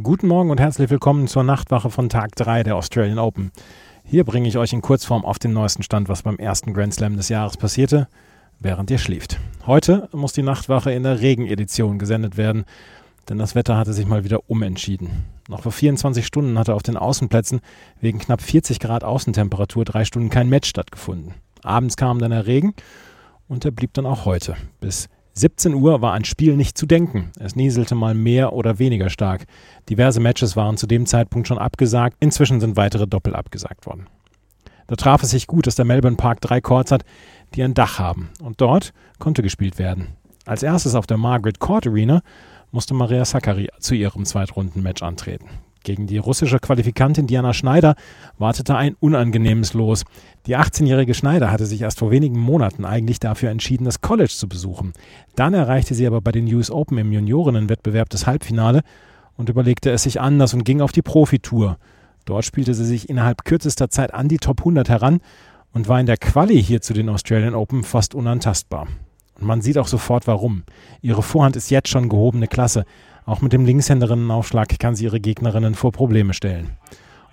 Guten Morgen und herzlich willkommen zur Nachtwache von Tag 3 der Australian Open. Hier bringe ich euch in Kurzform auf den neuesten Stand, was beim ersten Grand Slam des Jahres passierte, während ihr schläft. Heute muss die Nachtwache in der Regenedition gesendet werden, denn das Wetter hatte sich mal wieder umentschieden. Noch vor 24 Stunden hatte auf den Außenplätzen wegen knapp 40 Grad Außentemperatur drei Stunden kein Match stattgefunden. Abends kam dann der Regen und der blieb dann auch heute bis 17 Uhr war an Spiel nicht zu denken. Es nieselte mal mehr oder weniger stark. Diverse Matches waren zu dem Zeitpunkt schon abgesagt. Inzwischen sind weitere Doppel abgesagt worden. Da traf es sich gut, dass der Melbourne Park drei Courts hat, die ein Dach haben. Und dort konnte gespielt werden. Als erstes auf der Margaret Court Arena musste Maria Sakkari zu ihrem Zweitrunden-Match antreten. Gegen die russische Qualifikantin Diana Schneider wartete ein unangenehmes Los. Die 18-jährige Schneider hatte sich erst vor wenigen Monaten eigentlich dafür entschieden, das College zu besuchen. Dann erreichte sie aber bei den US Open im Juniorinnenwettbewerb das Halbfinale und überlegte es sich anders und ging auf die Profitour. Dort spielte sie sich innerhalb kürzester Zeit an die Top 100 heran und war in der Quali hier zu den Australian Open fast unantastbar. Man sieht auch sofort warum. Ihre Vorhand ist jetzt schon gehobene Klasse. Auch mit dem Linkshänderinnenaufschlag kann sie ihre Gegnerinnen vor Probleme stellen.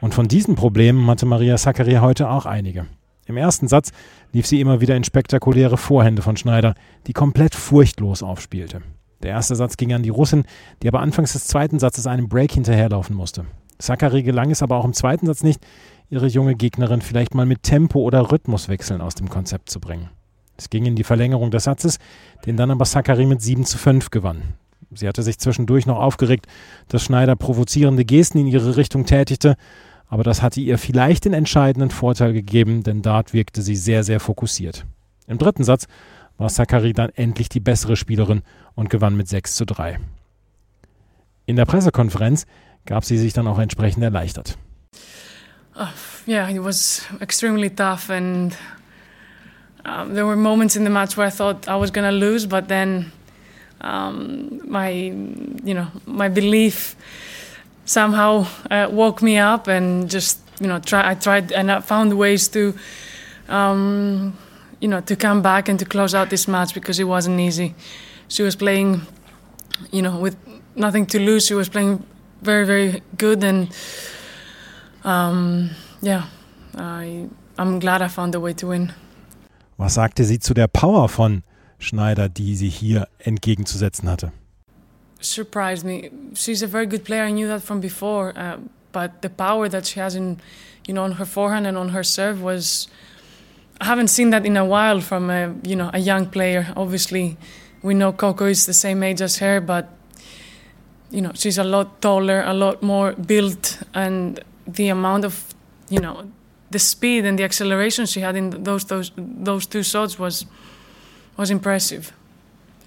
Und von diesen Problemen hatte Maria Sakkari heute auch einige. Im ersten Satz lief sie immer wieder in spektakuläre Vorhände von Schneider, die komplett furchtlos aufspielte. Der erste Satz ging an die Russin, die aber anfangs des zweiten Satzes einem Break hinterherlaufen musste. Sakkari gelang es aber auch im zweiten Satz nicht, ihre junge Gegnerin vielleicht mal mit Tempo oder Rhythmuswechseln aus dem Konzept zu bringen. Es ging in die Verlängerung des Satzes, den dann aber Sakkari mit 7 zu 5 gewann. Sie hatte sich zwischendurch noch aufgeregt, dass Schneider provozierende Gesten in ihre Richtung tätigte, aber das hatte ihr vielleicht den entscheidenden Vorteil gegeben, denn dort wirkte sie sehr, sehr fokussiert. Im dritten Satz war Sakari dann endlich die bessere Spielerin und gewann mit 6 zu 3. In der Pressekonferenz gab sie sich dann auch entsprechend erleichtert. Oh, yeah, it was extremely tough and um, there were moments in the match where I thought I was going to lose, but then um, my you know my belief somehow uh, woke me up and just you know try I tried and I found ways to um, you know to come back and to close out this match because it wasn't easy. She was playing you know with nothing to lose. She was playing very very good and um, yeah I I'm glad I found a way to win. Was sagte sie zu der Power von Schneider, die sie hier entgegenzusetzen hatte? Surprised me. She's a very good player. I knew that from before, uh, but the power that she has in, you know, on her forehand and on her serve was. I haven't seen that in a while from a you know a young player. Obviously, we know Coco is the same age as her, but you know she's a lot taller, a lot more built, and the amount of you know the speed and the acceleration she had in those those those two shots was was impressive,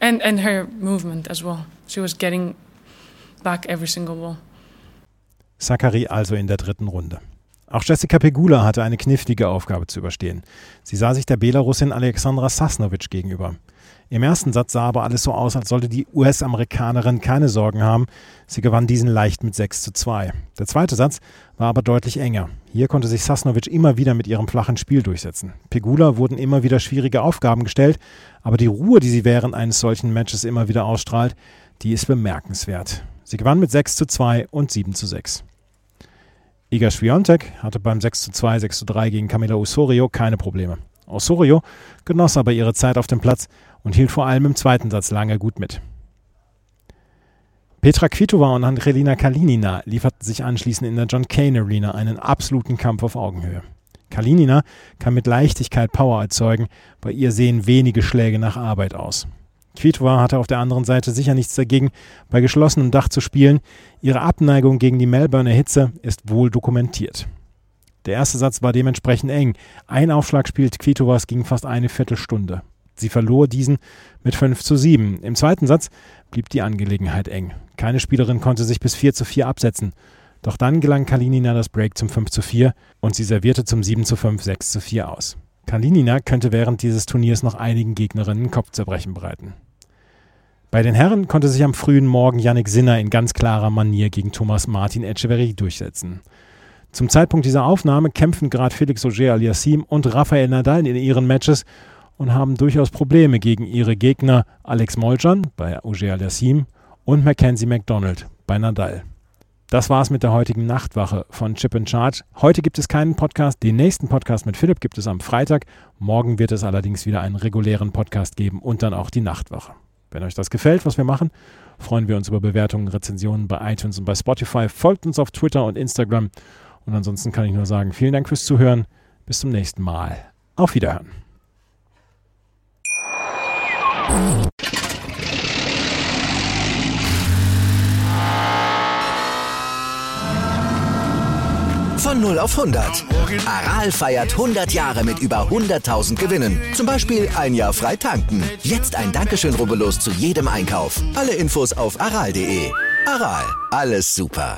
and and her movement as well. She was getting back every single ball. Sakari also in der dritten Runde. Auch Jessica Pegula hatte eine knifflige Aufgabe zu überstehen. Sie sah sich der Belarusin Alexandra Sasnovic gegenüber. Im ersten Satz sah aber alles so aus, als sollte die US-Amerikanerin keine Sorgen haben. Sie gewann diesen leicht mit 6 zu 2. Der zweite Satz war aber deutlich enger. Hier konnte sich Sasnovic immer wieder mit ihrem flachen Spiel durchsetzen. Pegula wurden immer wieder schwierige Aufgaben gestellt, aber die Ruhe, die sie während eines solchen Matches immer wieder ausstrahlt, die ist bemerkenswert. Sie gewann mit 6 zu 2 und 7 zu 6. Iga Swiatek hatte beim 6 zu 2, 6 zu 3 gegen Camila Osorio keine Probleme. Osorio genoss aber ihre Zeit auf dem Platz und hielt vor allem im zweiten Satz lange gut mit. Petra Kvitova und Andrelina Kalinina lieferten sich anschließend in der John Kane Arena einen absoluten Kampf auf Augenhöhe. Kalinina kann mit Leichtigkeit Power erzeugen, bei ihr sehen wenige Schläge nach Arbeit aus. Kvitova hatte auf der anderen Seite sicher nichts dagegen, bei geschlossenem Dach zu spielen. Ihre Abneigung gegen die Melbourne Hitze ist wohl dokumentiert. Der erste Satz war dementsprechend eng. Ein Aufschlag spielt Kvitovas ging fast eine Viertelstunde. Sie verlor diesen mit 5 zu 7. Im zweiten Satz blieb die Angelegenheit eng. Keine Spielerin konnte sich bis 4 zu 4 absetzen. Doch dann gelang Kalinina das Break zum 5 zu 4 und sie servierte zum 7 zu 5 6 zu 4 aus. Kalinina könnte während dieses Turniers noch einigen Gegnerinnen Kopfzerbrechen bereiten. Bei den Herren konnte sich am frühen Morgen Yannick Sinner in ganz klarer Manier gegen Thomas Martin Echeverry durchsetzen. Zum Zeitpunkt dieser Aufnahme kämpfen gerade Felix Auger aliassime und Rafael Nadal in ihren Matches und haben durchaus Probleme gegen ihre Gegner Alex Molcan bei Auger aliassime und Mackenzie McDonald bei Nadal. Das war's mit der heutigen Nachtwache von Chip and Charge. Heute gibt es keinen Podcast. Den nächsten Podcast mit Philipp gibt es am Freitag. Morgen wird es allerdings wieder einen regulären Podcast geben und dann auch die Nachtwache. Wenn euch das gefällt, was wir machen, freuen wir uns über Bewertungen, Rezensionen bei iTunes und bei Spotify. Folgt uns auf Twitter und Instagram. Und ansonsten kann ich nur sagen, vielen Dank fürs Zuhören. Bis zum nächsten Mal. Auf Wiederhören. Von 0 auf 100. Aral feiert 100 Jahre mit über 100.000 Gewinnen. Zum Beispiel ein Jahr frei tanken. Jetzt ein Dankeschön, rubbellos zu jedem Einkauf. Alle Infos auf aral.de. Aral, alles super.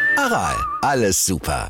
Aral, alles super.